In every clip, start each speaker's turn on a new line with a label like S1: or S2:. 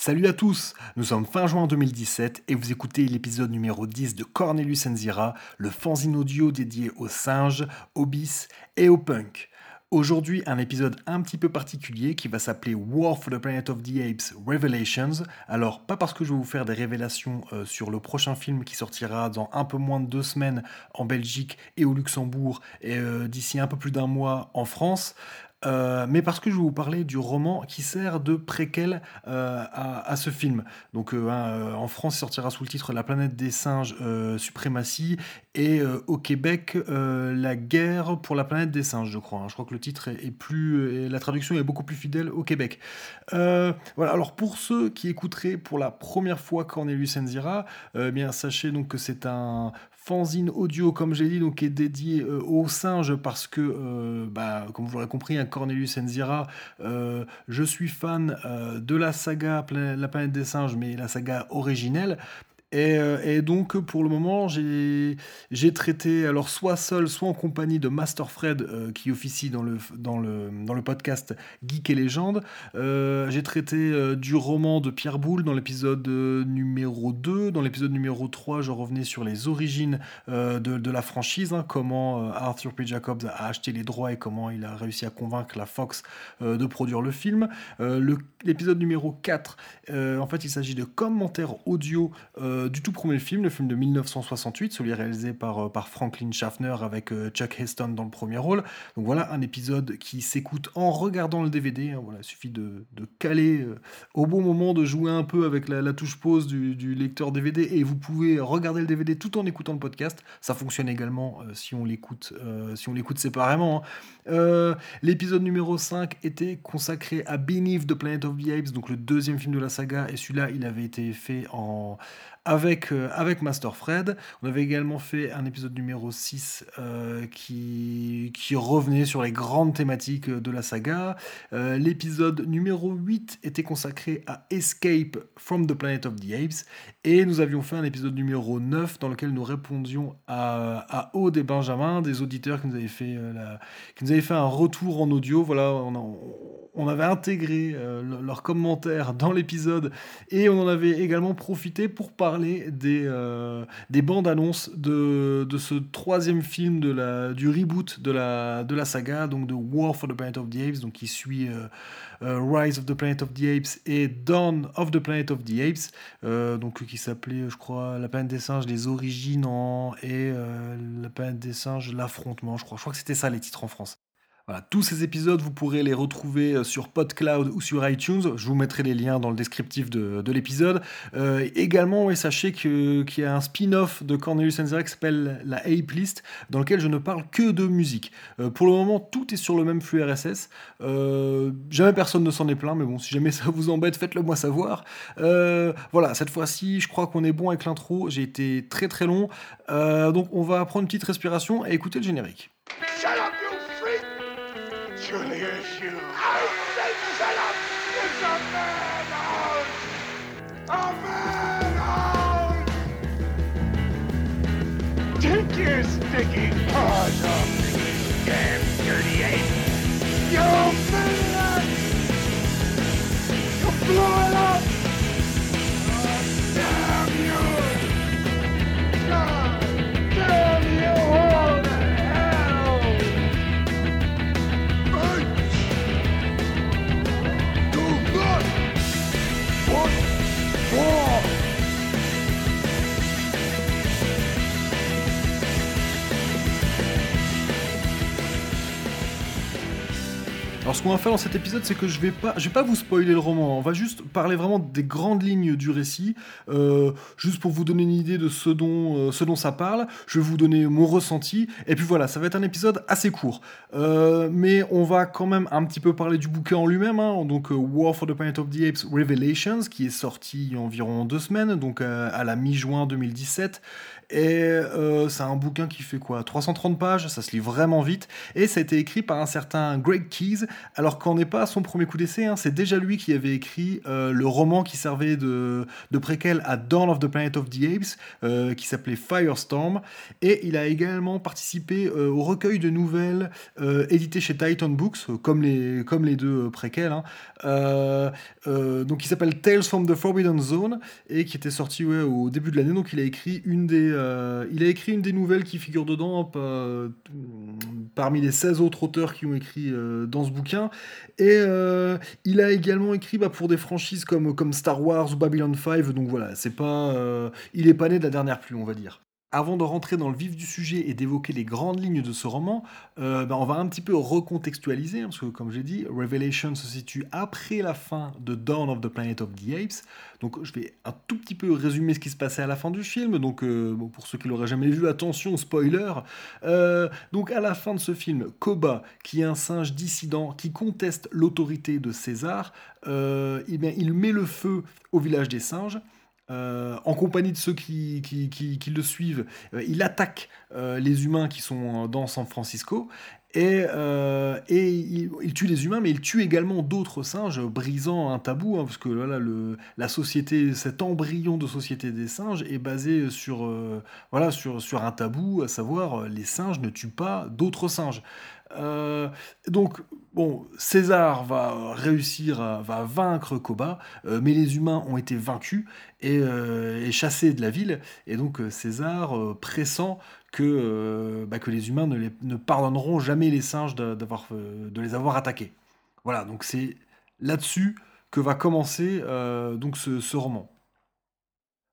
S1: Salut à tous, nous sommes fin juin 2017 et vous écoutez l'épisode numéro 10 de Cornelius Enzira, le fanzine audio dédié aux singes, aux bis et aux punk. Aujourd'hui, un épisode un petit peu particulier qui va s'appeler War for the Planet of the Apes Revelations. Alors, pas parce que je vais vous faire des révélations euh, sur le prochain film qui sortira dans un peu moins de deux semaines en Belgique et au Luxembourg et euh, d'ici un peu plus d'un mois en France. Euh, mais parce que je vais vous parler du roman qui sert de préquel euh, à, ce film. Donc euh, hein, en France, il sortira sous le titre La planète des singes, suprématie, et au Québec, La guerre pour la planète des singes, je crois. Hein. Je crois que le titre est, plus, la traduction est beaucoup plus fidèle au Québec. voilà. Alors pour ceux qui écouteraient pour la première fois Cornelius Enzira, eh bien sachez donc que c'est un fanzine audio, comme j'ai dit, donc, qui est dédié aux singes parce que, bah, comme vous l'aurez compris, Cornelius Enzira, euh, je suis fan de la saga La planète des singes, mais la saga originelle. Euh, et, donc, pour le moment, j'ai traité, alors soit seul, soit en compagnie de Master Fred, euh, qui officie dans le, dans, le, dans le podcast Geek et Légende. Euh, j'ai traité du roman de Pierre Boulle dans l'épisode numéro 2. Dans l'épisode numéro 3, je revenais sur les origines de, de, la franchise, hein, comment Arthur P. Jacobs a acheté les droits et comment il a réussi à convaincre la Fox de produire le film. L'épisode numéro 4, en fait, il s'agit de commentaires audio du tout premier film, le film de 1968, celui réalisé par, euh, par Franklin Schaffner avec euh, Chuck Heston dans le premier rôle. Donc voilà, un épisode qui s'écoute en regardant le DVD. Hein, voilà, il suffit de, caler au bon moment, de jouer un peu avec la, touche pause du, lecteur DVD et vous pouvez regarder le DVD tout en écoutant le podcast. Ça fonctionne également si on l'écoute si séparément. Hein. L'épisode numéro 5 était consacré à Beneath the Planet of the Apes, donc le deuxième film de la saga, et celui-là, il avait été fait en avec, euh, avec Master Fred. On avait également fait un épisode numéro 6 euh, qui, revenait sur les grandes thématiques de la saga. Euh, l'épisode numéro 8 était consacré à Escape from the Planet of the Apes. Et nous avions fait un épisode numéro 9 dans lequel nous répondions à, à Aude et Benjamin, des auditeurs qui nous avaient fait, qui nous avaient fait un retour en audio. Voilà, on, on avait intégré leurs commentaires dans l'épisode et on en avait également profité pour parler des, euh, des bandes annonces de, ce troisième film de la, du reboot de la, de la saga, donc de War for the Planet of the Apes, donc qui suit euh, euh, Rise of the Planet of the Apes et Dawn of the Planet of the Apes, donc qui s'appelait, je crois, La planète des singes, les origines et La planète des singes, l'affrontement, je crois. Je crois que c'était ça les titres en France tous ces épisodes, vous pourrez les retrouver euh, sur PodCloud ou sur iTunes. Je vous mettrai les liens dans le descriptif de, l'épisode. Euh, également, sachez qu'il y a un spin-off de Cornelius Enzera qui s'appelle la Ape List, dans lequel je ne parle que de musique. Euh, pour le moment, tout est sur le même flux RSS. jamais personne ne s'en est plaint, mais bon, si jamais ça vous embête, faites-le moi savoir. voilà, cette fois-ci, je crois qu'on est bon avec l'intro. J'ai été très très long. donc, on va prendre une petite respiration et écouter le générique. blood. Alors ce qu'on va faire dans cet épisode, c'est que je vais pas, je vais pas vous spoiler le roman. On va juste parler vraiment des grandes lignes du récit, euh, juste pour vous donner une idée de ce dont, euh, ce dont ça parle. Je vais vous donner mon ressenti. Et puis voilà, ça va être un épisode assez court, euh, mais on va quand même un petit peu parler du bouquin en lui-même. Hein. donc War for the Planet of the Apes Revelations, qui est sorti il y a environ deux semaines, donc à la mi-juin 2017. Et euh, c'est un bouquin qui fait quoi? 330 pages, ça se lit vraiment vite. Et ça a été écrit par un certain Greg Keys alors qu'en n'est pas son premier coup d'essai. Hein. C'est déjà lui qui avait écrit euh, le roman qui servait de, de, préquel à Dawn of the Planet of the Apes, euh, qui s'appelait Firestorm. Et il a également participé au recueil de nouvelles édité chez Titan Books, comme les, comme les deux préquels. Hein. donc il s'appelle Tales from the Forbidden Zone et qui était sorti au début de l'année. Donc il a écrit une des, il a écrit une des nouvelles qui figurent dedans parmi les 16 autres auteurs qui ont écrit dans ce bouquin. Et euh, il a également écrit bah, pour des franchises comme, comme Star Wars ou Babylon 5. Donc voilà, c'est pas, euh, il est pas né de la dernière pluie, on va dire. Avant de rentrer dans le vif du sujet et d'évoquer les grandes lignes de ce roman, euh, ben, on va un petit peu recontextualiser, hein, parce que comme j'ai dit, Revelation se situe après la fin de Dawn of the Planet of the Apes. Donc je vais un tout petit peu résumer ce qui se passait à la fin du film. Donc euh, pour ceux qui l'auraient jamais vu, attention, spoiler. Euh, donc à la fin de ce film, Koba, qui est un singe dissident qui conteste l'autorité de César, eh il met le feu au village des singes. Euh, en compagnie de ceux qui, qui, le suivent, euh, il attaque euh, les humains qui sont dans San Francisco. Et, et il, tue les humains, mais il tue également d'autres singes, brisant un tabou, hein, parce que le, la société, cet embryon de société des singes est basé sur, voilà, sur, sur un tabou, à savoir les singes ne tuent pas d'autres singes. Euh, donc, bon, César va réussir, à, va vaincre Koba, euh, mais les humains ont été vaincus euh, et, chassés de la ville. Et donc, César pressent que, bah, que les humains ne, ne, pardonneront jamais les singes d'avoir, de les avoir attaqués. Voilà, donc c'est là-dessus que va commencer donc ce, ce roman.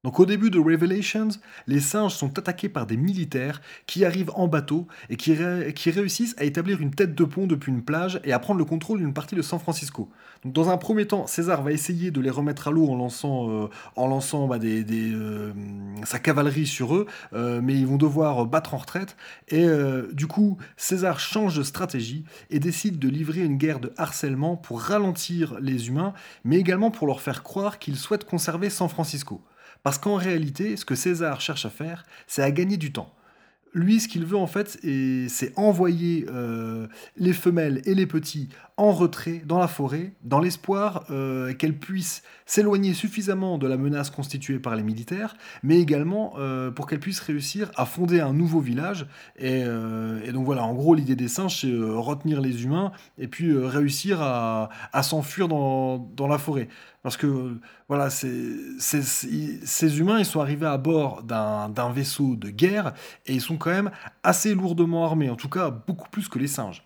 S1: Donc au début de Revelations, les singes sont attaqués par des militaires qui arrivent en bateau et qui, réussissent à établir une tête de pont depuis une plage et à prendre le contrôle d'une partie de San Francisco. Donc dans un premier temps, César va essayer de les remettre à l'eau en lançant, euh, en lançant bah, euh, sa cavalerie sur eux, euh, mais ils vont devoir battre en retraite. Et du coup, César change de stratégie et décide de livrer une guerre de harcèlement pour ralentir les humains, mais également pour leur faire croire qu'il souhaite conserver San Francisco. Parce qu'en réalité, ce que César cherche à faire, c'est à gagner du temps. Lui, ce qu'il veut en fait, c'est envoyer euh, les femelles et les petits en retrait dans la forêt, dans l'espoir euh, qu'elles puissent s'éloigner suffisamment de la menace constituée par les militaires, mais également euh, pour qu'elles puissent réussir à fonder un nouveau village. Et, donc voilà, en gros, l'idée des singes, c'est retenir les humains et puis réussir à, s'enfuir dans, la forêt. Parce que voilà, ces humains, ils sont arrivés à bord d'un vaisseau de guerre et ils sont quand même assez lourdement armés, en tout cas beaucoup plus que les singes.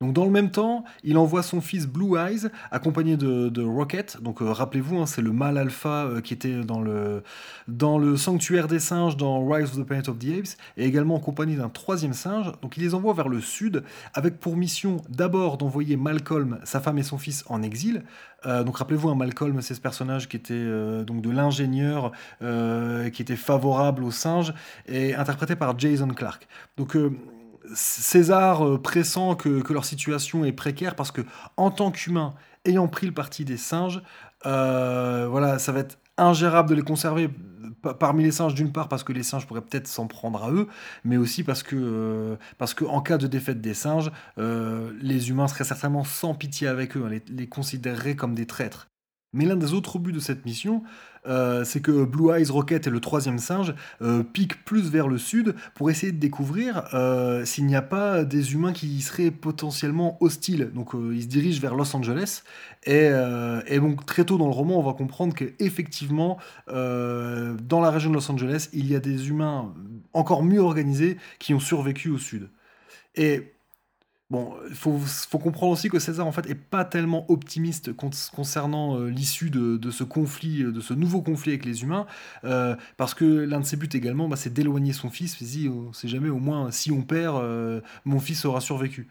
S1: Donc dans le même temps, il envoie son fils Blue Eyes, accompagné de, Rocket. Donc euh, rappelez-vous, hein, c'est le mâle alpha euh, qui était dans le, sanctuaire des singes dans Rise of the Planet of the Apes, et également en compagnie d'un troisième singe. Donc il les envoie vers le sud, avec pour mission d'abord d'envoyer Malcolm, sa femme et son fils en exil. Euh, donc rappelez-vous, hein, Malcolm, c'est ce personnage qui était donc de l'ingénieur, qui était favorable aux singes, et interprété par Jason Clark. Donc César euh, pressent que, leur situation est précaire parce que, en tant qu'humain, ayant pris le parti des singes, euh, voilà, ça va être ingérable de les conserver parmi les singes d'une part parce que les singes pourraient peut-être s'en prendre à eux, mais aussi parce que, euh, parce que en cas de défaite des singes, les humains seraient certainement sans pitié avec eux, hein, les, les considéreraient comme des traîtres. Mais l'un des autres buts de cette mission, euh, c'est que Blue Eyes Rocket et le troisième singe euh, piquent plus vers le sud pour essayer de découvrir euh, s'il n'y a pas des humains qui seraient potentiellement hostiles. Donc ils se dirigent vers Los Angeles et, donc très tôt dans le roman on va comprendre qu'effectivement dans la région de Los Angeles il y a des humains encore mieux organisés qui ont survécu au sud. Et Bon, il faut, comprendre aussi que César, en fait, est pas tellement optimiste concernant euh, l'issue de, ce conflit, euh, de ce nouveau conflit avec les humains, euh, parce que l'un de ses buts également, bah, c'est d'éloigner son fils. Il dit, on sait jamais, au moins, si on perd, mon fils aura survécu.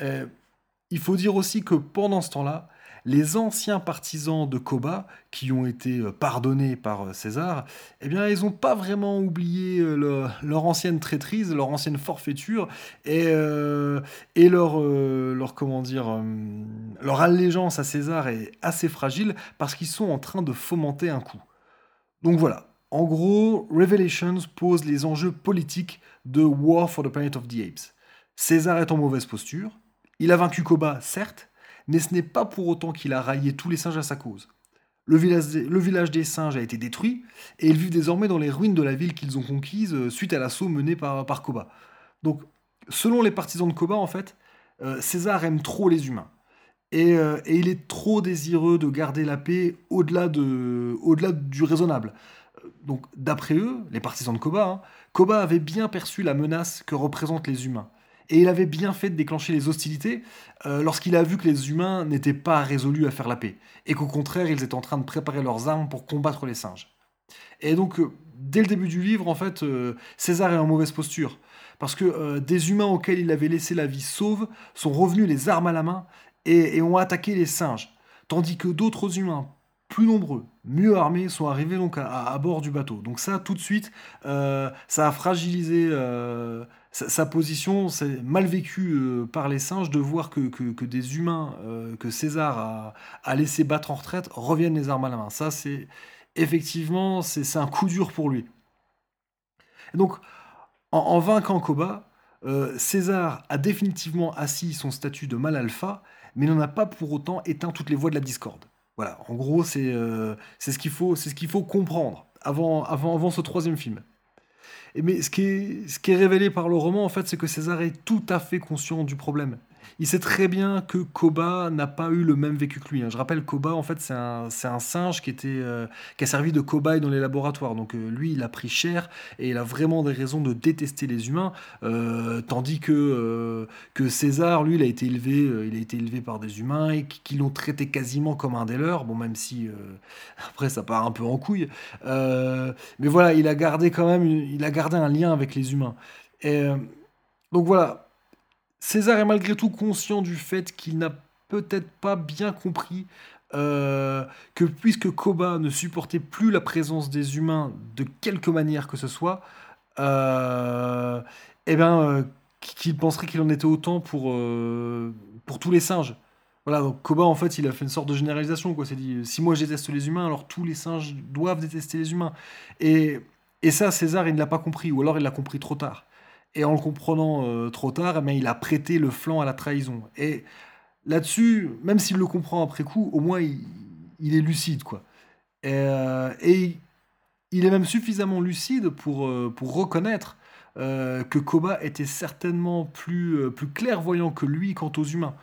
S1: il faut dire aussi que pendant ce temps-là, les anciens partisans de Koba, qui ont été euh, pardonnés par euh, César, eh bien, ils n'ont pas vraiment oublié euh, leur, ancienne traîtrise, leur ancienne forfaiture et, leur, leur, comment dire, leur allégeance à César est assez fragile parce qu'ils sont en train de fomenter un coup. Donc voilà. En gros, Revelations pose les enjeux politiques de War for the Planet of the Apes. César est en mauvaise posture. Il a vaincu Koba, certes, mais ce n'est pas pour autant qu'il a raillé tous les singes à sa cause. Le village, des, singes a été détruit, et ils vivent désormais dans les ruines de la ville qu'ils ont conquise euh, suite à l'assaut mené par, par Koba. Donc, selon les partisans de Koba, en fait, euh, César aime trop les humains. Euh, et, il est trop désireux de garder la paix au-delà de, au du raisonnable. Donc, d'après eux, les partisans de Koba, hein, Koba avait bien perçu la menace que représentent les humains. Et il avait bien fait de déclencher les hostilités euh, lorsqu'il a vu que les humains n'étaient pas résolus à faire la paix, et qu'au contraire, ils étaient en train de préparer leurs armes pour combattre les singes. Et donc, euh, dès le début du livre, en fait, euh, César est en mauvaise posture, parce que des humains auxquels il avait laissé la vie sauve sont revenus les armes à la main et ont attaqué les singes, tandis que d'autres humains, plus nombreux, mieux armés sont arrivés donc à, bord du bateau. Donc ça, tout de suite, euh, ça a fragilisé euh, sa, position. C'est mal vécu euh, par les singes de voir que, des humains que César a, a, laissé battre en retraite reviennent les armes à la main. Ça, c'est effectivement, c'est un coup dur pour lui. donc, en, en vainquant Koba, César a définitivement assis son statut de mal alpha, mais n'en a pas pour autant éteint toutes les voies de la discorde. Voilà, en gros, c'est euh, ce qu'il faut, ce faut comprendre avant, avant, avant ce troisième film. Et mais ce qui, ce qui est révélé par le roman, en fait, c'est que César est tout à fait conscient du problème il sait très bien que Koba n'a pas eu le même vécu que lui. Hein. Je rappelle, Koba, en fait, c'est un, singe qui, était, euh, a servi de cobaye dans les laboratoires. Donc euh, lui, il a pris cher et il a vraiment des raisons de détester les humains. Euh, tandis que, que César, lui, il a été élevé, il a été élevé par des humains et qui, l'ont traité quasiment comme un des leurs. Bon, même si après ça part un peu en couille. mais voilà, il a gardé quand même, il a gardé un lien avec les humains. Et, donc voilà, César est malgré tout conscient du fait qu'il n'a peut-être pas bien compris euh, que puisque Koba ne supportait plus la présence des humains de quelque manière que ce soit, euh, eh bien, euh, qu'il penserait qu'il en était autant pour, pour tous les singes. Voilà, Koba, en fait, il a fait une sorte de généralisation. Quoi. C'est dit, si moi je déteste les humains, alors tous les singes doivent détester les humains. Et, et ça, César, il ne l'a pas compris, ou alors il l'a compris trop tard. Et en le comprenant euh, trop tard, eh il a prêté le flanc à la trahison. Et là-dessus, même s'il le comprend après coup, au moins il, est lucide, quoi. Et, euh, et, il est même suffisamment lucide pour, euh, pour reconnaître que Koba était certainement plus, plus clairvoyant que lui quant aux humains.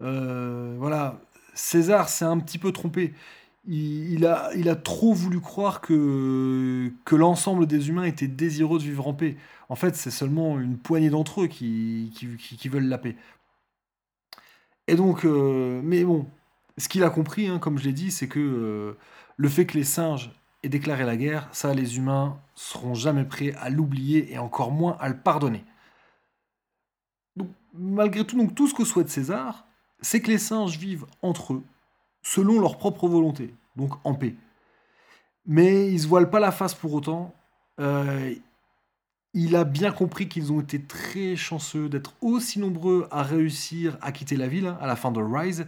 S1: voilà, César s'est un petit peu trompé. Il, a, trop voulu croire que, l'ensemble des humains étaient désireux de vivre en paix. En fait, c'est seulement une poignée d'entre eux qui, veulent la paix. Et donc, euh, mais bon, ce qu'il a compris, hein, comme je l'ai dit, c'est que euh, le fait que les singes aient déclaré la guerre, ça, les humains seront jamais prêts à l'oublier et encore moins à le pardonner. malgré tout, donc, tout ce que souhaite César, c'est que les singes vivent entre eux, selon leur propre volonté, donc en paix. Mais ils ne se voilent pas la face pour autant. Euh, il a bien compris qu'ils ont été très chanceux d'être aussi nombreux à réussir à quitter la ville hein, à la fin de Rise,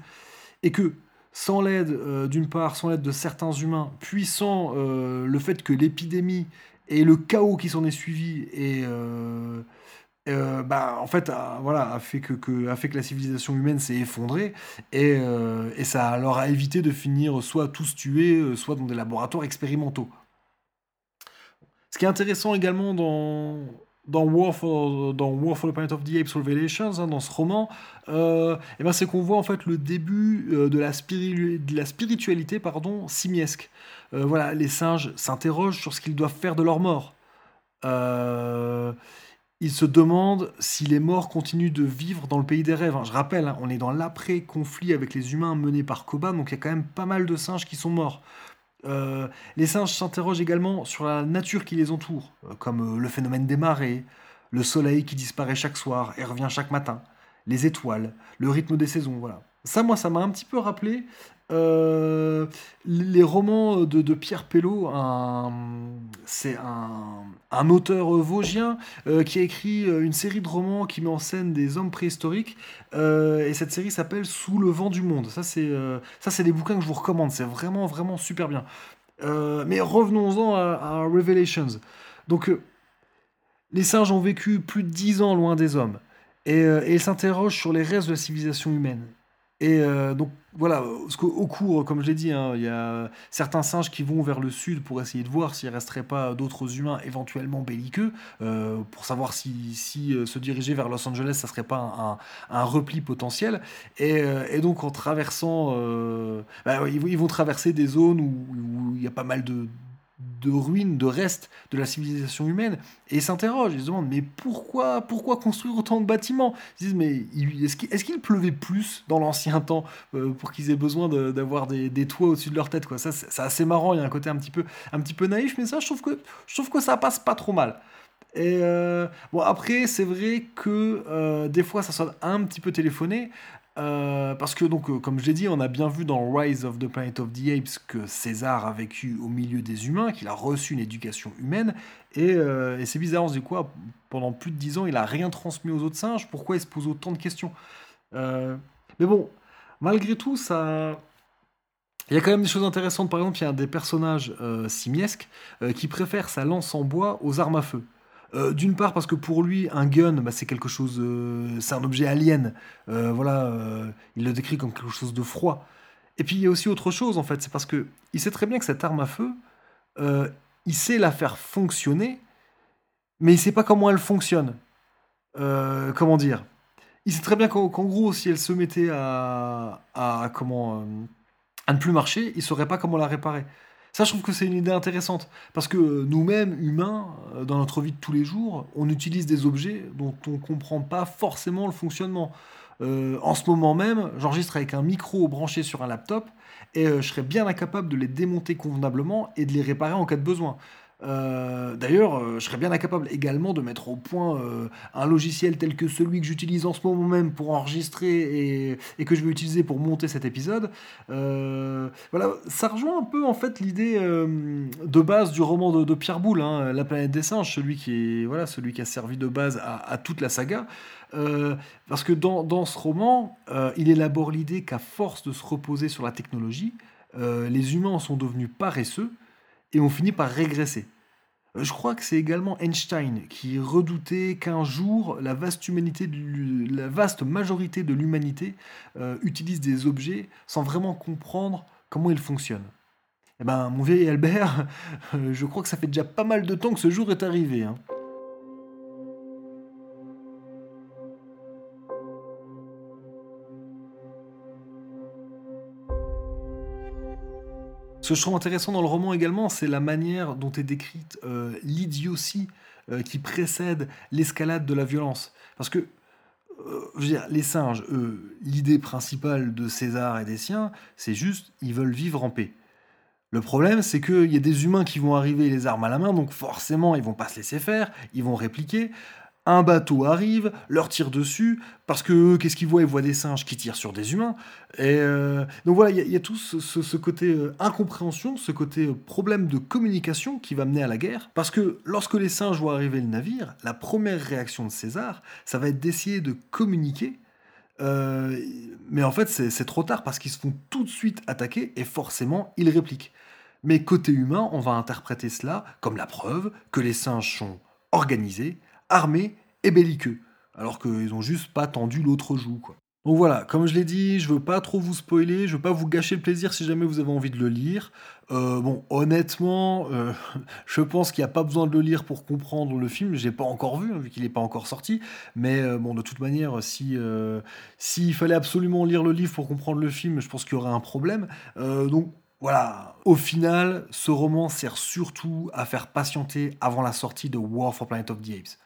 S1: et que sans l'aide, euh, d'une part, sans l'aide de certains humains, puis sans euh, le fait que l'épidémie et le chaos qui s'en est suivi et euh, bah, en fait, a, voilà, a fait que, a fait que la civilisation humaine s'est effondrée et, et, ça leur a évité de finir soit tous tués, soit dans des laboratoires expérimentaux. Ce qui est intéressant également dans, dans War for, dans War for the Planet of the Apes Revelations, hein, dans ce roman, euh, eh ben c'est qu'on voit en fait le début euh, de, la de la spiritualité pardon, simiesque. Euh, voilà, les singes s'interrogent sur ce qu'ils doivent faire de leur mort. Ils se demandent si les morts continuent de vivre dans le pays des rêves. Hein. Je rappelle, hein, on est dans l'après-conflit avec les humains menés par Koba, donc il y a quand même pas mal de singes qui sont morts. Euh, les singes s'interrogent également sur la nature qui les entoure, euh, comme euh, le phénomène des marées, le soleil qui disparaît chaque soir et revient chaque matin, les étoiles, le rythme des saisons, voilà. Ça, moi, ça m'a un petit peu rappelé euh, les romans de, Pierre Pelot, c'est un, auteur vosgien euh, qui a écrit euh, une série de romans qui met en scène des hommes préhistoriques. et cette série s'appelle Sous le vent du monde. Ça, c'est des bouquins que je vous recommande. C'est vraiment, vraiment super bien. mais revenons-en à, Revelations. Donc, les singes ont vécu plus de 10 ans loin des hommes. Et, et ils s'interrogent sur les restes de la civilisation humaine. Et donc voilà, au cours, comme je l'ai dit, hein, il y a certains singes qui vont vers le sud pour essayer de voir s'il ne resterait pas d'autres humains éventuellement belliqueux, euh, pour savoir si, si euh, se diriger vers Los Angeles, ça serait pas un, repli potentiel. Et, donc en traversant, bah, ils, vont traverser des zones où il y a pas mal de, de ruines, de restes de la civilisation humaine, et s'interrogent, ils se demandent, mais pourquoi, pourquoi construire autant de bâtiments? Ils disent, mais est-ce qu'il, pleuvait plus dans l'ancien temps euh, pour qu'ils aient besoin d'avoir des, toits au-dessus de leur tête quoi? Ça, c'est, assez marrant, il y a un côté un petit peu, un petit peu naïf, mais ça, je trouve que, je trouve que ça passe pas trop mal. Et euh, bon, après, c'est vrai que euh, des fois, ça sonne un petit peu téléphoné. Euh, parce que, donc, euh, comme je l'ai dit, on a bien vu dans Rise of the Planet of the Apes que César a vécu au milieu des humains, qu'il a reçu une éducation humaine, et, euh, c'est bizarre, on se dit quoi Pendant plus de 10 ans, il a rien transmis aux autres singes, pourquoi il se pose autant de questions? Mais bon, malgré tout, ça. Il y a quand même des choses intéressantes. Par exemple, il y a des personnages simiesques qui préfèrent sa lance en bois aux armes à feu. Euh, d'une part parce que pour lui, un gun, bah, c'est quelque chose, euh, c'est un objet alien. Euh, voilà, il le décrit comme quelque chose de froid. Et puis il y a aussi autre chose en fait, c'est parce que il sait très bien que cette arme à feu, il sait la faire fonctionner, mais il sait pas comment elle fonctionne. comment dire? Il sait très bien qu'en gros, si elle se mettait à, à comment à ne plus marcher, il saurait pas comment la réparer. Ça, je trouve que c'est une idée intéressante. Parce que nous-mêmes, humains, euh, dans notre vie de tous les jours, on utilise des objets dont on ne comprend pas forcément le fonctionnement. Euh, en ce moment même, j'enregistre avec un micro branché sur un laptop et euh, je serais bien incapable de les démonter convenablement et de les réparer en cas de besoin. Euh, d'ailleurs, euh, je serais bien incapable également de mettre au point euh, un logiciel tel que celui que j'utilise en ce moment même pour enregistrer et, que je vais utiliser pour monter cet épisode. voilà, ça rejoint un peu en fait l'idée de base du roman de, Pierre Boulle, hein, La planète des singes, celui qui, est, voilà, celui qui a servi de base à, toute la saga. parce que dans, dans ce roman, il élabore l'idée qu'à force de se reposer sur la technologie, les humains sont devenus paresseux et ont fini par régresser. Euh, je crois que c'est également Einstein qui redoutait qu'un jour la vaste, majorité de l'humanité euh, utilise des objets sans vraiment comprendre comment ils fonctionnent. Eh ben, mon vieil Albert, je crois que ça fait déjà pas mal de temps que ce jour est arrivé. Hein. Ce que je trouve intéressant dans le roman également, c'est la manière dont est décrite euh, l'idiotie euh, qui précède l'escalade de la violence. Parce que, euh, je veux dire, les singes, l'idée principale de César et des siens, c'est juste, ils veulent vivre en paix. Le problème, c'est qu'il y a des humains qui vont arriver les armes à la main, donc forcément, ils vont pas se laisser faire, ils vont répliquer un bateau arrive, leur tire dessus, parce que qu'est-ce qu'ils voient? Ils voient des singes qui tirent sur des humains. Et euh, donc voilà, il y, a tout ce, côté euh, incompréhension, ce côté euh, problème de communication qui va mener à la guerre. Parce que lorsque les singes voient arriver le navire, la première réaction de César, ça va être d'essayer de communiquer. mais en fait, c'est trop tard parce qu'ils se font tout de suite attaquer et forcément, ils répliquent. Mais côté humain, on va interpréter cela comme la preuve que les singes sont organisés, armés et belliqueux, alors qu'ils ont juste pas tendu l'autre joue, quoi. Donc voilà, comme je l'ai dit, je veux pas trop vous spoiler, je veux pas vous gâcher le plaisir si jamais vous avez envie de le lire. Euh, bon, honnêtement, euh, je pense qu'il n'y a pas besoin de le lire pour comprendre le film. Je l'ai pas encore vu, hein, vu qu'il n'est pas encore sorti. Mais euh, bon, de toute manière, si s'il fallait absolument lire le livre pour comprendre le film, je pense qu'il y aurait un problème. donc voilà, au final, ce roman sert surtout à faire patienter avant la sortie de War for Planet of the Apes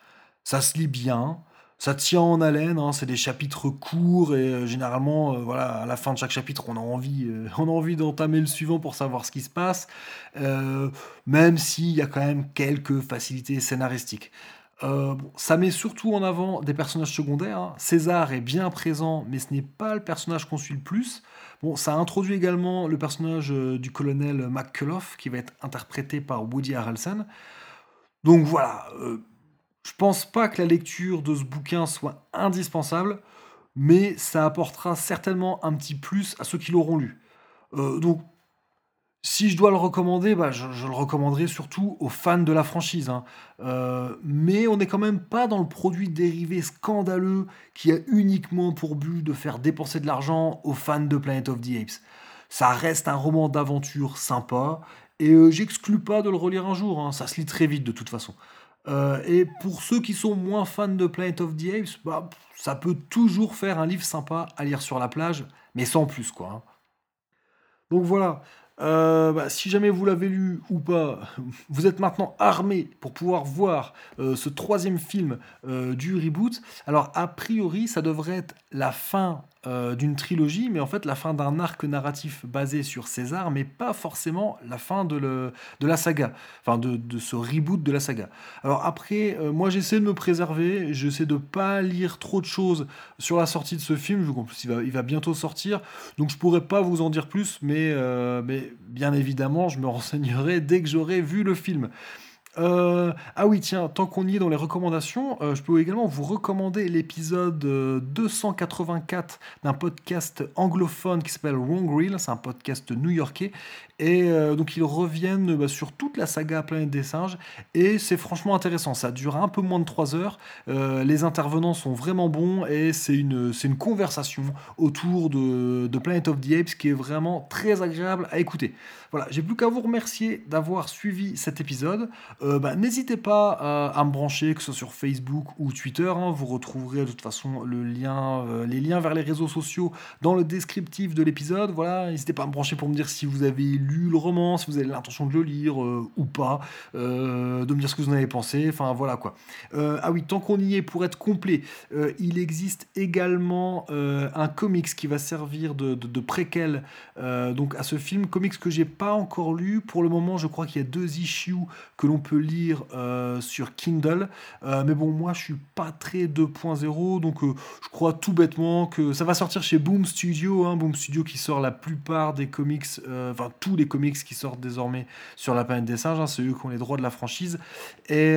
S1: ça se lit bien, ça tient en haleine, hein, c'est des chapitres courts et euh, généralement, euh, voilà, à la fin de chaque chapitre, on a envie, euh, envie d'entamer le suivant pour savoir ce qui se passe, même s'il y a quand même quelques facilités scénaristiques. ça met surtout en avant des personnages secondaires. Hein. César est bien présent, mais ce n'est pas le personnage qu'on suit le plus. Bon, ça introduit également le personnage du colonel McCullough, qui va être interprété par Woody Harrelson. Donc voilà, je pense pas que la lecture de ce bouquin soit indispensable, mais ça apportera certainement un petit plus à ceux qui l'auront lu. Euh, donc, Si je dois le recommander, bah, je, le recommanderai surtout aux fans de la franchise. Hein. Euh, mais on n'est quand même pas dans le produit dérivé scandaleux qui a uniquement pour but de faire dépenser de l'argent aux fans de Planet of the Apes. Ça reste un roman d'aventure sympa, et euh, j'exclus pas de le relire un jour, hein. ça se lit très vite de toute façon. Euh, et pour ceux qui sont moins fans de Planet of the Apes, bah, ça peut toujours faire un livre sympa à lire sur la plage, mais sans plus quoi. Hein. Donc voilà, euh, bah, si jamais vous l'avez lu ou pas, vous êtes maintenant armé pour pouvoir voir euh, ce troisième film du reboot. Alors a priori, ça devrait être la fin euh, d'une trilogie, mais en fait la fin d'un arc narratif basé sur César, mais pas forcément la fin de, le, de la saga, enfin de, de, ce reboot de la saga. Alors après, euh, moi j'essaie de me préserver, j'essaie de pas lire trop de choses sur la sortie de ce film, vu qu'en plus il va, il va bientôt sortir, donc je pourrais pas vous en dire plus, mais, euh, mais bien évidemment je me renseignerai dès que j'aurai vu le film. Euh, ah oui, tiens, tant qu'on y est dans les recommandations, euh, je peux également vous recommander l'épisode 284 euh, d'un podcast anglophone qui s'appelle Wrong Reel. C'est un podcast new-yorkais. Et donc ils reviennent bah, sur toute la saga Planète des singes. Et c'est franchement intéressant. Ça dure un peu moins de 3 heures. les intervenants sont vraiment bons. Et c'est une, une conversation autour de, de Planet of the Apes qui est vraiment très agréable à écouter. Voilà, j'ai plus qu'à vous remercier d'avoir suivi cet épisode. Euh, bah, n'hésitez pas euh, à me brancher, que ce soit sur Facebook ou Twitter. Hein. vous retrouverez de toute façon euh, les liens vers les réseaux sociaux dans le descriptif de l'épisode. Voilà, n'hésitez pas à me brancher pour me dire si vous avez lu le roman, si vous avez l'intention de le lire ou pas, de me dire ce que vous en avez pensé. Enfin voilà quoi. ah oui, tant qu'on y est, pour être complet, il existe également un comics qui va servir de, de préquel donc à ce film, comics que j'ai pas encore lu. Pour le moment, je crois qu'il y a deux issues que l'on peut lire euh, sur Kindle. Euh, mais bon, moi, je suis pas très 2.0, donc euh, je crois tout bêtement que ça va sortir chez Boom Studio. Hein, Boom Studio qui sort la plupart des comics, enfin les comics qui sortent désormais sur la planète des singes. Hein, c'est eux qui ont les droits de la franchise. Et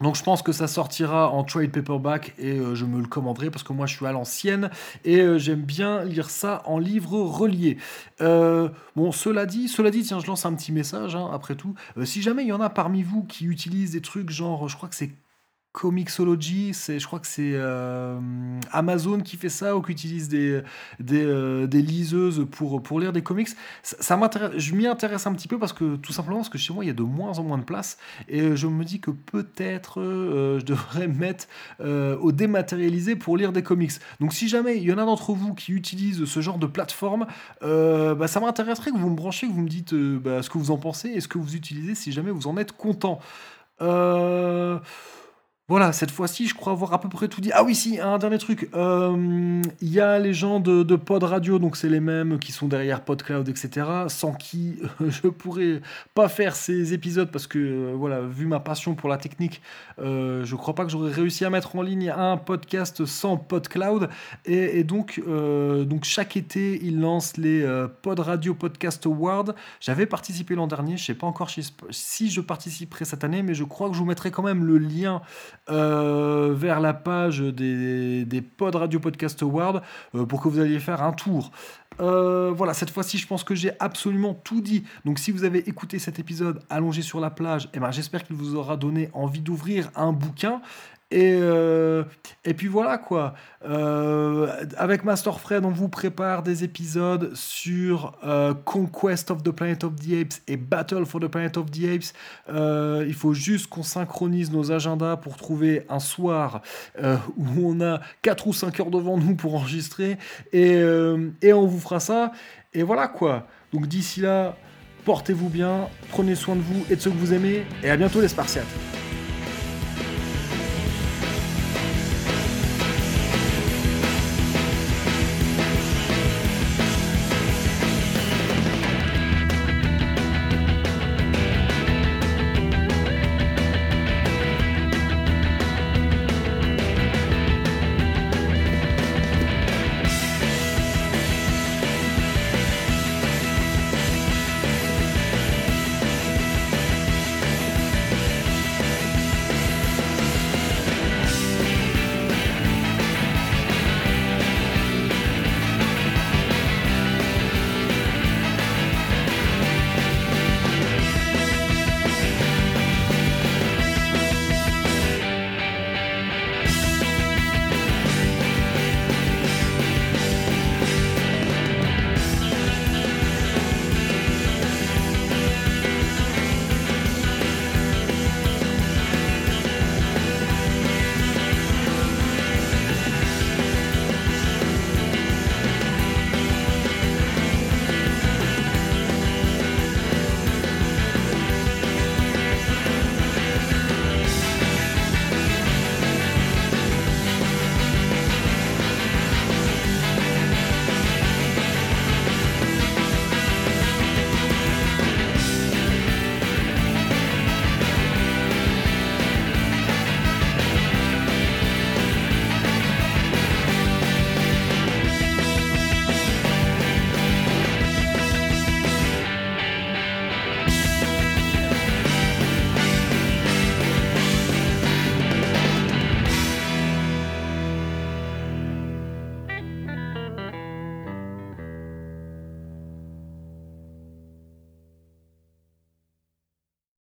S1: donc je pense que ça sortira en trade paperback et euh, je me le commanderai parce que moi je suis à l'ancienne et euh, j'aime bien lire ça en livre relié. Euh, bon, cela dit, cela dit, tiens, je lance un petit message hein, après tout. si jamais il y en a parmi vous qui utilisent des trucs genre, je crois que c'est Comixology, je crois que c'est euh, Amazon qui fait ça ou qui utilise des, des, euh, liseuses pour, lire des comics. Ça, je m'y intéresse un petit peu parce que tout simplement parce que chez moi il y a de moins en moins de place et je me dis que peut-être euh, je devrais mettre au dématérialisé pour lire des comics. Donc si jamais il y en a d'entre vous qui utilisent ce genre de plateforme, bah, ça m'intéresserait que vous me branchiez, que vous me dites bah, ce que vous en pensez et ce que vous utilisez si jamais vous en êtes content. Euh. Voilà, cette fois-ci, je crois avoir à peu près tout dit. Ah oui, si, un dernier truc. Euh, il y a les gens de, Pod Radio, donc c'est les mêmes qui sont derrière PodCloud, etc., sans qui je pourrais pas faire ces épisodes parce que, euh, voilà, vu ma passion pour la technique, euh, je crois pas que j'aurais réussi à mettre en ligne un podcast sans PodCloud. Et, et donc, donc, chaque été, ils lancent les Pod Radio Podcast Awards. J'avais participé l'an dernier, je sais pas encore si je participerai cette année, mais je crois que je vous mettrai quand même le lien euh, vers la page des, des Pod Radio Podcast Awards euh, pour que vous alliez faire un tour. Euh, voilà, cette fois-ci, je pense que j'ai absolument tout dit. Donc, si vous avez écouté cet épisode allongé sur la plage, eh ben, j'espère qu'il vous aura donné envie d'ouvrir un bouquin. Et, euh, et puis voilà quoi. Euh, avec Master Fred, on vous prépare des épisodes sur euh, Conquest of the Planet of the Apes et Battle for the Planet of the Apes. il faut juste qu'on synchronise nos agendas pour trouver un soir où on a 4 ou 5 heures devant nous pour enregistrer. Et, et on vous fera ça. Et voilà quoi. Donc d'ici là, portez-vous bien, prenez soin de vous et de ceux que vous aimez. Et à bientôt les Spartiates.